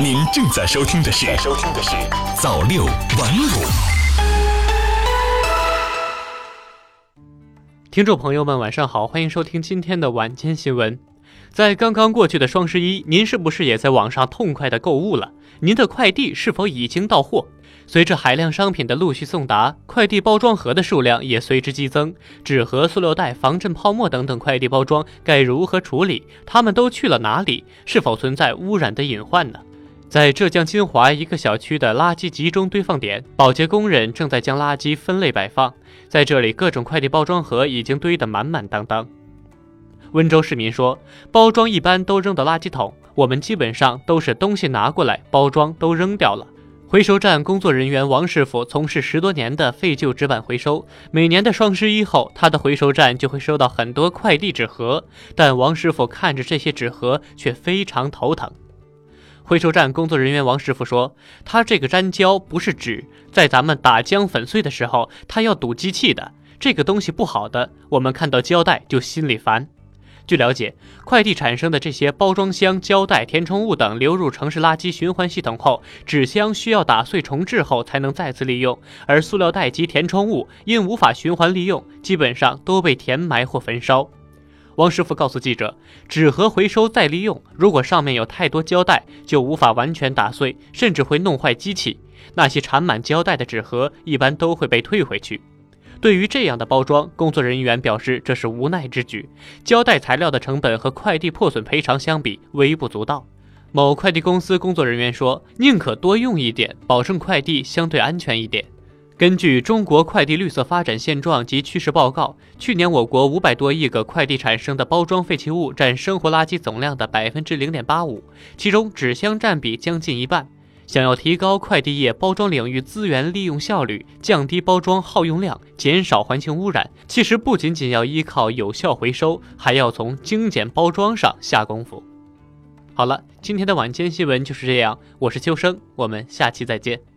您正在收听的是《收听的是早六晚五》。听众朋友们，晚上好，欢迎收听今天的晚间新闻。在刚刚过去的双十一，您是不是也在网上痛快的购物了？您的快递是否已经到货？随着海量商品的陆续送达，快递包装盒的数量也随之激增。纸盒、塑料袋、防震泡沫等等快递包装该如何处理？它们都去了哪里？是否存在污染的隐患呢？在浙江金华一个小区的垃圾集中堆放点，保洁工人正在将垃圾分类摆放。在这里，各种快递包装盒已经堆得满满当当。温州市民说，包装一般都扔到垃圾桶，我们基本上都是东西拿过来，包装都扔掉了。回收站工作人员王师傅从事十多年的废旧纸板回收，每年的双十一后，他的回收站就会收到很多快递纸盒，但王师傅看着这些纸盒却非常头疼。回收站工作人员王师傅说：“他这个粘胶不是纸，在咱们打浆粉碎的时候，他要堵机器的，这个东西不好的，我们看到胶带就心里烦。”据了解，快递产生的这些包装箱、胶带、填充物等流入城市垃圾循环系统后，纸箱需要打碎重制后才能再次利用，而塑料袋及填充物因无法循环利用，基本上都被填埋或焚烧。王师傅告诉记者，纸盒回收再利用，如果上面有太多胶带，就无法完全打碎，甚至会弄坏机器。那些缠满胶带的纸盒一般都会被退回去。对于这样的包装，工作人员表示这是无奈之举。胶带材料的成本和快递破损赔偿相比微不足道。某快递公司工作人员说：“宁可多用一点，保证快递相对安全一点。”根据《中国快递绿色发展现状及趋势报告》，去年我国五百多亿个快递产生的包装废弃物占生活垃圾总量的百分之零点八五，其中纸箱占比将近一半。想要提高快递业包装领域资源利用效率，降低包装耗用量，减少环境污染，其实不仅仅要依靠有效回收，还要从精简包装上下功夫。好了，今天的晚间新闻就是这样，我是秋生，我们下期再见。